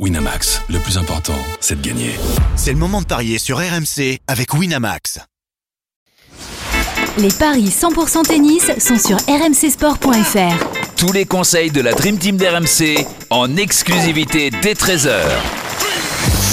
Winamax, le plus important, c'est de gagner. C'est le moment de parier sur RMC avec Winamax. Les paris 100% tennis sont sur rmcsport.fr. Tous les conseils de la Dream Team d'RMC en exclusivité dès 13h.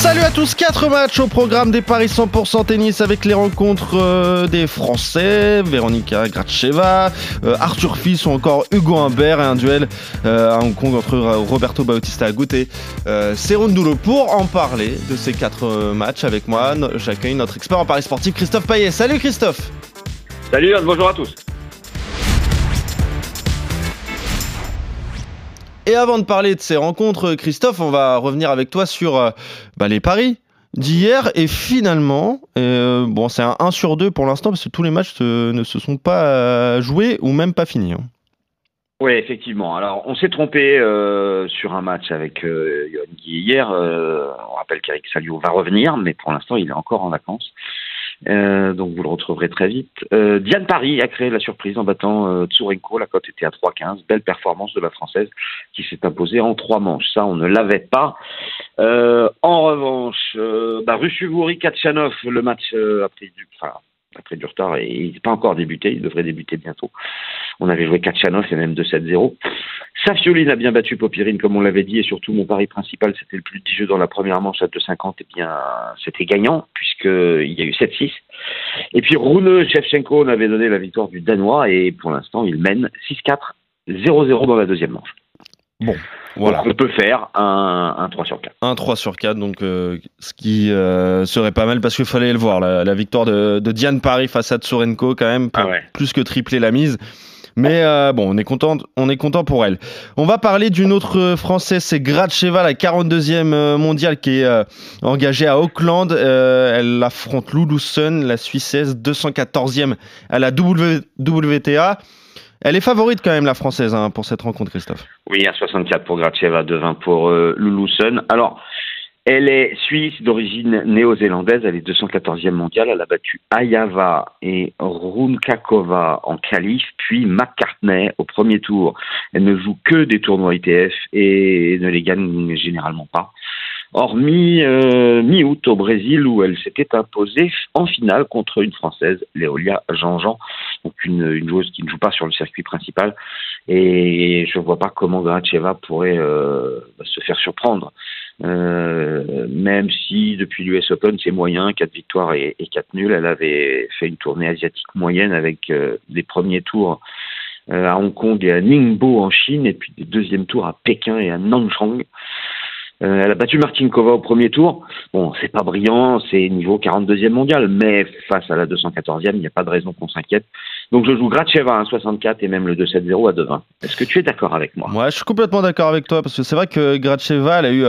Salut à tous, 4 matchs au programme des Paris 100% tennis avec les rencontres euh, des Français, Véronika Gracheva, euh, Arthur Fils ou encore Hugo Humbert et un duel euh, à Hong Kong entre Roberto Bautista Agut et euh, Serundulo. Pour en parler de ces 4 matchs avec moi, j'accueille notre expert en Paris sportif Christophe Payet. Salut Christophe Salut, bonjour à tous Et avant de parler de ces rencontres, Christophe, on va revenir avec toi sur euh, bah, les paris d'hier. Et finalement, euh, bon, c'est un 1 sur 2 pour l'instant parce que tous les matchs ne se sont pas euh, joués ou même pas finis. Hein. Oui, effectivement. Alors, on s'est trompé sur un match avec euh, hier. on rappelle qu'Eric Salio va revenir, mais pour l'instant, il est encore en vacances. Euh, donc vous le retrouverez très vite. Euh, Diane Paris a créé la surprise en battant euh, Tsurenko. La cote était à 3,15. Belle performance de la française qui s'est imposée en trois manches. Ça, on ne l'avait pas. Euh, en revanche, euh, bah, Kachanov, le match a pris du, enfin, après du retard et il n'est pas encore débuté, il devrait débuter bientôt. On avait joué Kachanov et même 2-7-0. Safioline a bien battu Popirine comme on l'avait dit et surtout mon pari principal c'était le plus de jeu dans la première manche à 2,50 et bien c'était gagnant puisqu'il y a eu 7-6. Et puis Rune Shevchenko on avait donné la victoire du Danois et pour l'instant il mène 6-4, 0-0 dans la deuxième manche. Bon, voilà. on peut faire un, un, 3 sur 4. Un 3 sur 4, donc euh, ce qui euh, serait pas mal parce qu'il fallait le voir. La, la victoire de, de, Diane Paris face à Tsurenko, quand même, ah ouais. plus que tripler la mise. Mais euh, bon, on est content, on est content pour elle. On va parler d'une autre française, c'est Gracheva, la 42e mondiale qui est euh, engagée à Auckland. Euh, elle affronte Lulu Sun, la Suissesse, 214e à la WTA. Elle est favorite quand même, la française, hein, pour cette rencontre, Christophe. Oui, à 64 pour Gracheva, 2-20 pour euh. Alors, elle est suisse d'origine néo-zélandaise, elle est 214e mondiale, elle a battu Ayava et Runkakova en qualif, puis McCartney au premier tour. Elle ne joue que des tournois ITF et ne les gagne généralement pas hormis euh, mi-août au Brésil où elle s'était imposée en finale contre une Française, Léolia Jean-Jean, donc une, une, joueuse qui ne joue pas sur le circuit principal. Et je ne vois pas comment Gracheva pourrait euh, se faire surprendre. Euh, même si depuis l'US Open c'est moyen, 4 victoires et, et 4 nuls, elle avait fait une tournée asiatique moyenne avec euh, des premiers tours euh, à Hong Kong et à Ningbo en Chine, et puis des deuxièmes tours à Pékin et à Nanchang. Elle a battu Martinkova au premier tour. Bon, c'est pas brillant, c'est niveau 42e mondial, mais face à la 214e, il n'y a pas de raison qu'on s'inquiète. Donc je joue Gracheva à 1,64 et même le 2,70 à 2,20. Est-ce que tu es d'accord avec moi? Moi, je suis complètement d'accord avec toi parce que c'est vrai que Gracheva, elle a eu.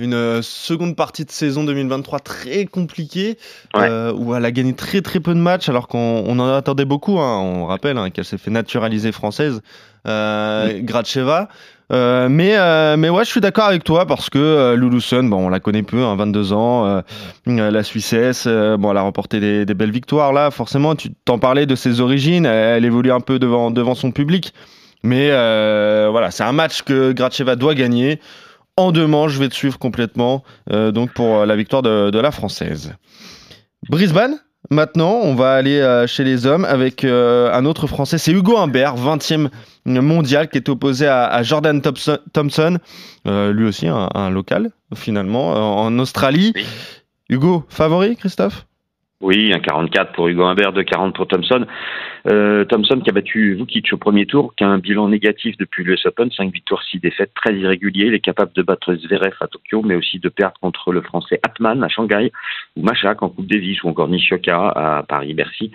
Euh une seconde partie de saison 2023 très compliquée ouais. euh, où elle a gagné très très peu de matchs alors qu'on on en attendait beaucoup. Hein. On rappelle hein, qu'elle s'est fait naturaliser française, euh. Gracheva. Euh, mais euh, mais ouais, je suis d'accord avec toi parce que euh, Lulu Sun, bon, on la connaît peu, hein, 22 ans, euh, euh, la Suissesse, euh, bon, elle a remporté des, des, belles victoires là. Forcément, tu t'en parlais de ses origines, elle, elle, évolue un peu devant devant son public, mais euh, voilà, c'est un match que Gracheva doit gagner en deux manches, je vais te suivre complètement. Euh, donc pour la victoire de, de, la française. Brisbane. Maintenant, on va aller euh, chez les hommes avec euh, un autre Français, c'est Hugo Humbert, 20e mondial, qui est opposé à, à Jordan Thompson, euh, lui aussi un, un, local finalement, en Australie. Oui. Hugo, favori, Christophe? Oui, un 44 pour Hugo Humbert, 2,40 pour Thompson. Euh, Thompson qui a battu Vukic au premier tour, qui a un bilan négatif depuis l'US Open, 5 victoires, 6 défaites, très irrégulier. Il est capable de battre Zverev à Tokyo, mais aussi de perdre contre le français Atman à Shanghai, ou Machak en Coupe Davis, ou encore Nishioka à Paris-Bercy.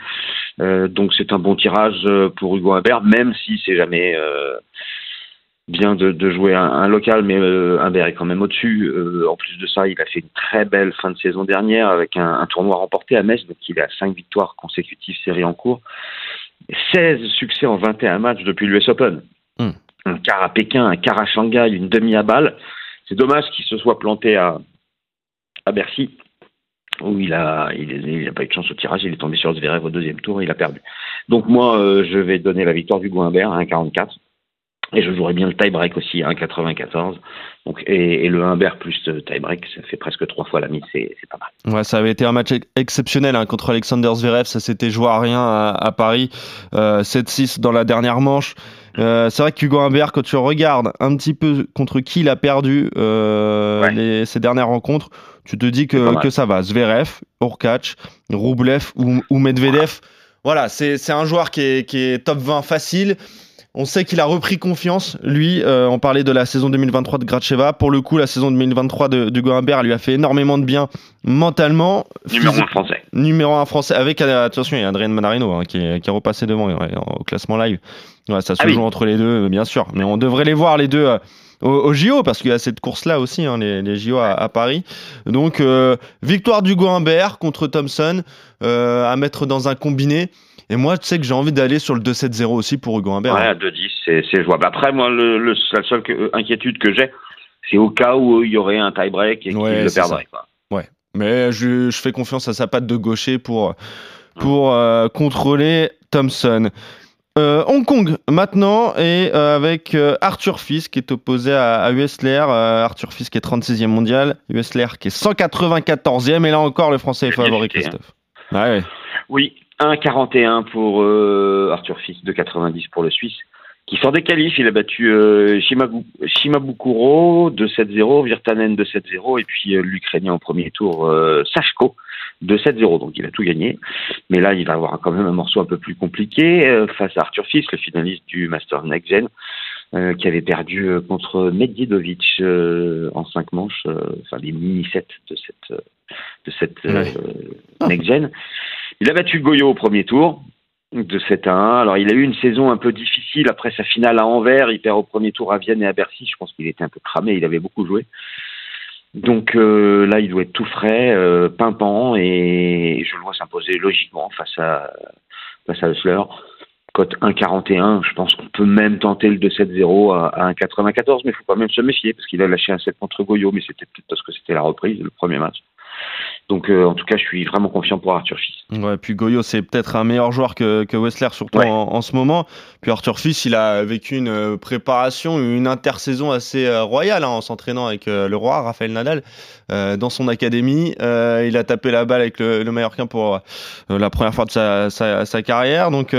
Euh, donc c'est un bon tirage euh, pour Hugo Humbert, même si c'est jamais euh, bien de, de, jouer un, un local, mais euh, Humbert est quand même au-dessus. Euh, en plus de ça, il a fait une très belle fin de saison dernière avec un, un tournoi remporté à Metz, donc il a 5 victoires consécutives séries en cours. 16 succès en 21 matchs depuis l'US Open. Mm. Un quart à Pékin, un quart à Shanghai, une demi à balle. C'est dommage qu'il se soit planté à, à Bercy, où il a, il n'a pas eu de chance au tirage, il est tombé sur Zverev au deuxième tour et il a perdu. Donc moi, euh, je vais donner la victoire du Humbert à 1,44 Et je jouerais bien le tie-break aussi, 1,94. Donc, et, et le Humbert plus tie-break, ça fait presque trois fois la mise, c'est pas mal. Ouais, ça avait été un match ex- exceptionnel hein, contre Alexander Zverev. Ça s'était joué à rien à, à Paris. Euh, 7-6 dans la dernière manche. Euh, c'est vrai qu'Hugo Humbert, quand tu regardes un petit peu contre qui il a perdu euh, Ouais. les, ces dernières rencontres, tu te dis que, que ça va. Zverev, Urkac, Rublev ou, ou Medvedev. Voilà, c'est c'est un joueur qui est, qui est top 20 facile. On sait qu'il a repris confiance. Lui, euh, on parlait de la saison 2023 de Gracheva. Pour le coup, la saison 2023 de, de Humbert lui a fait énormément de bien mentalement. Numéro physi- 1 français. numéro 1 français. Avec, euh, attention, il y a Adrien Manarino hein, qui, est, qui est repassé devant ouais, au classement live. Ouais, ça se Ah oui. joue entre les deux, euh, bien sûr. Mais on devrait les voir les deux euh, au, au JO parce qu'il y a cette course-là aussi, hein, les, les JO à, à Paris. Donc, euh, victoire d'Hugo Humbert contre Thompson euh, à mettre dans un combiné. Et moi, tu sais que j'ai envie d'aller sur le 2-7-0 aussi pour Hugo Humbert. Ouais, hein. à 2-10, c'est c'est jouable. Après, moi, le, le- la seule que- inquiétude que j'ai, c'est au cas où il y aurait un tie-break et qu'il Ouais, le c'est perdrait. quoi. Mais je, je fais confiance à sa patte de gaucher pour, pour euh, contrôler Thompson. Euh, Hong Kong maintenant et euh, avec euh, Arthur Fils qui est opposé à, à Huesler. Euh, Arthur Fils qui est 36e mondial, Huesler qui est 194e et là encore le français est favori hein. Christophe. Ouais, ouais. Oui, 1,41 pour euh, Arthur Fils, 2,90 pour le Suisse, qui sort des qualifs. Il a battu euh, Shimabukuro 2-7-0, Virtanen 2-7-0, et puis euh, l'Ukrainien au premier tour, euh, Sachko 2-7-0. Donc il a tout gagné. Mais là, il va avoir quand même un morceau un peu plus compliqué euh, face à Arthur Fils, le finaliste du Master Next Gen. euh, qui avait perdu euh, contre Medjedovic en cinq manches, enfin les mini-sets de cette, de cette Next Gen. Il a battu Goyo au premier tour de 7 à 1. Alors il a eu une saison un peu difficile après sa finale à Anvers. Il perd au premier tour à Vienne et à Bercy. Je pense qu'il était un peu cramé. Il avait beaucoup joué. Donc euh, là, il doit être tout frais, euh, pimpant, et je le vois s'imposer logiquement face à face à Hussler. Cote 1,41, je pense qu'on peut même tenter le 2-7-0 à, à 1,94, mais il faut quand même se méfier, parce qu'il a lâché un 7 contre Goyo, mais c'était peut-être parce que c'était la reprise, le premier match. Donc euh, en tout cas, je suis vraiment confiant pour Arthur Fils. Ouais, puis Goyo, c'est peut-être un meilleur joueur que, que Wessler, surtout Ouais. en, en ce moment. Puis Arthur Fils, il a vécu une euh, préparation, une intersaison assez euh, royale hein, en s'entraînant avec le roi, Raphaël Nadal, euh, dans son académie. Euh, il a tapé la balle avec le, le Mallorquin pour la première fois de sa, sa, sa carrière. Donc,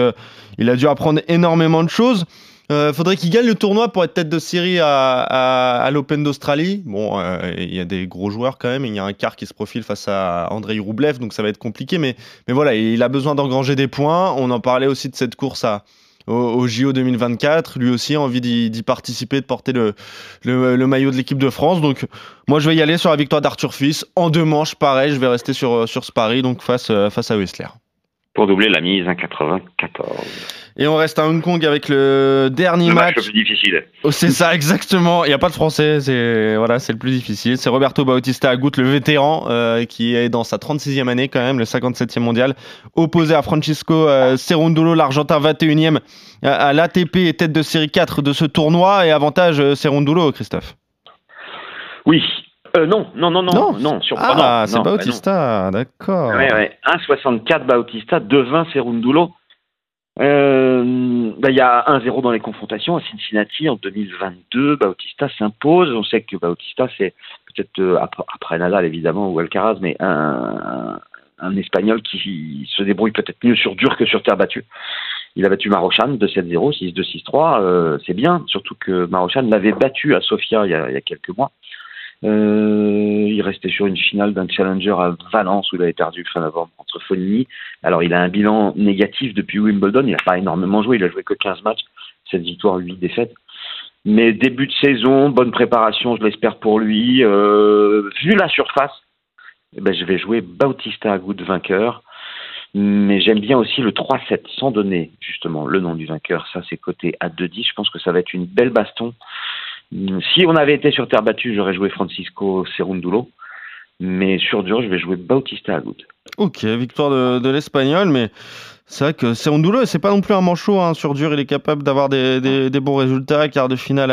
il a dû apprendre énormément de choses. Euh, faudrait qu'il gagne le tournoi pour être tête de série à, l'Open d'Australie. Bon, euh, il y a des gros joueurs quand même. Il y a un quart qui se profile face à Andrei Roublev, donc ça va être compliqué. Mais, voilà, il a besoin d'engranger des points. On en parlait aussi de cette course à, au, au JO 2024. Lui aussi a envie d'y participer, de porter le, maillot de l'équipe de France. Donc moi, je vais y aller sur la victoire d'Arthur Fils. En deux manches, pareil, je vais rester sur, ce pari, donc face, euh, face à Whistler. Pour doubler la mise, 1,94. Et on reste à Hong Kong avec le dernier Le match. match le plus difficile. Oh, c'est ça exactement. Il n'y a pas de français. C'est voilà, c'est le plus difficile. C'est Roberto Bautista Agut, le vétéran, euh, qui est dans sa 36e année quand même, le 57e mondial, opposé à Francisco euh, Cerundolo, l'Argentin 21e à, à l'ATP et tête de série 4 de ce tournoi. Et avantage euh, Cerundolo, Christophe? Oui. Euh, non, non, non, non, Non. non, surprenant. Ah, c'est bah. Bautista, d'accord. Ouais, ouais. 1,64 Bautista, 2,20 Cerundulo. Euh, bah, il y a 1-0 dans les confrontations à Cincinnati en 2022. Bautista s'impose. On sait que Bautista, c'est peut-être euh, après, après Nadal évidemment ou Alcaraz, mais un, un Espagnol qui se débrouille peut-être mieux sur dur que sur terre battue. Il a battu Marochan 2-7-0, 6-2, 6-3. Euh, c'est bien, surtout que Marochan l'avait battu à Sofia il y a, il y a quelques mois. Euh, il restait sur une finale d'un challenger à Valence où il avait perdu fin novembre contre Fonini. Alors il a un bilan négatif depuis Wimbledon, il n'a pas énormément joué, il a joué que 15 matchs, 7 victoires, 8 défaites. Mais début de saison, bonne préparation, je l'espère pour lui. Euh, vu la surface, eh ben, je vais jouer Bautista Agut vainqueur. Mais j'aime bien aussi le 3-7, sans donner justement le nom du vainqueur. Ça, c'est coté à 2-10. Je pense que ça va être une belle baston. Si on avait été sur terre battue, j'aurais joué Francisco Cerundulo. Mais sur dur, je vais jouer Bautista Agut. Ok, victoire de, l'Espagnol, mais c'est vrai que Cerundolo, c'est pas non plus un manchot hein, sur dur. Il est capable d'avoir des, bons résultats. Quart de finale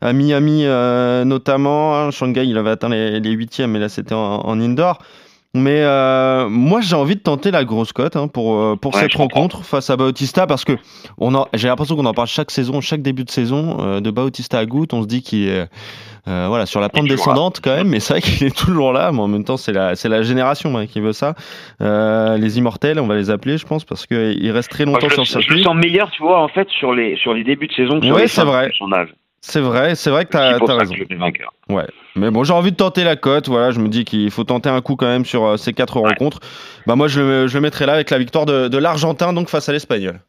à, Miami euh, notamment. hein. Shanghai, il avait atteint les, huitièmes, mais là c'était en indoor. Mais euh, moi, j'ai envie de tenter la grosse cote hein, pour, euh, pour Ouais, cette je comprends. rencontre face à Bautista parce que on en- j'ai l'impression qu'on en parle chaque saison, chaque début de saison euh, de Bautista à Goutte. On se dit qu'il est euh, voilà, sur la pente descendante quand même, mais c'est vrai qu'il est toujours là. Mais en même temps, c'est la, c'est la génération hein, qui veut ça. Euh, les immortels, on va les appeler, je pense, parce qu'il reste très Moi, longtemps je, sur le je circuit. sens meilleur, tu vois, en fait, sur les, sur les débuts de saison que sur Ouais, les c'est vrai. de son âge. C'est vrai, c'est vrai que t'as as raison. que. Mais bon, j'ai envie de tenter la cote. Voilà, je me dis qu'il faut tenter un coup quand même sur euh, ces quatre rencontres. Bah moi, je le, je le mettrai là avec la victoire de, de l'Argentin donc face à l'Espagnol.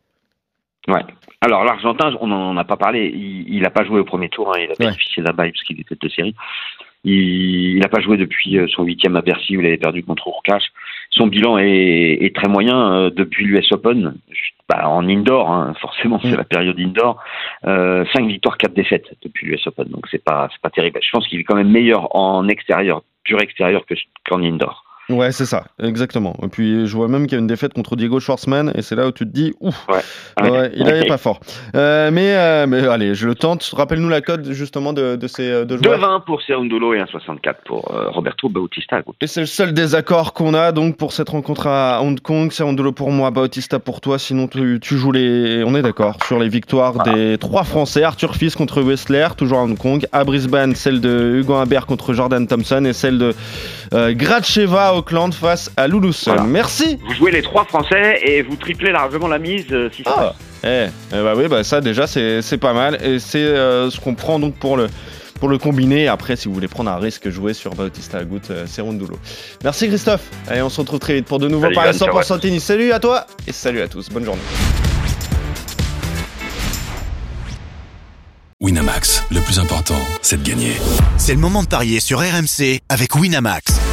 Ouais. Alors, l'Argentin, on n'en a pas parlé. Il n'a pas joué au premier tour. hein. Il a Ouais. bénéficié d'un bail parce qu'il est tête de série. Il n'a pas joué depuis euh, son huitième à Bercy où il avait perdu contre Urcache. Son bilan est, est très moyen euh, depuis l'US Open. Bah, en indoor, hein, forcément, c'est Mm. la période indoor. Euh, cinq victoires, quatre défaites depuis l'US Open. Donc, c'est pas, c'est pas terrible. Je pense qu'il est quand même meilleur en extérieur, dur extérieur que- qu'en indoor. Ouais, c'est ça, exactement. Et puis je vois même qu'il y a une défaite contre Diego Schwartzmann et c'est là où tu te dis, ouf, Ouais. ouais, il est pas fort. Euh, mais, euh, mais allez, je le tente. Rappelle-nous la cote justement de, de ces euh, deux joueurs. 2,20 pour Serundolo et 1,64 pour euh, Roberto Bautista. Et c'est le seul désaccord qu'on a donc pour cette rencontre à Hong Kong. C'est Andolo pour moi, Bautista pour toi. Sinon, tu, tu joues les. On est d'accord sur les victoires des trois Français. Arthur Fils contre Wessler, toujours à Hong Kong. À Brisbane, celle de Hugo Humbert contre Jordan Thompson et celle de Gracheva à Auckland face à Luluson. Voilà. Merci. Vous jouez les trois Français et vous triplez largement la mise euh, si ça Ah, eh, eh bah oui, bah ça déjà c'est c'est pas mal et c'est euh, ce qu'on prend donc pour le pour le combiner. Après, si vous voulez prendre un risque, jouer sur Bautista Agut, euh, c'est Rondulo. Merci Christophe. Allez, on se retrouve très vite pour de nouveaux paris Yann, ciao, 100% tennis. Salut à toi et salut à tous. Bonne journée. Winamax, le plus important, c'est de gagner. C'est le moment de parier sur RMC avec Winamax.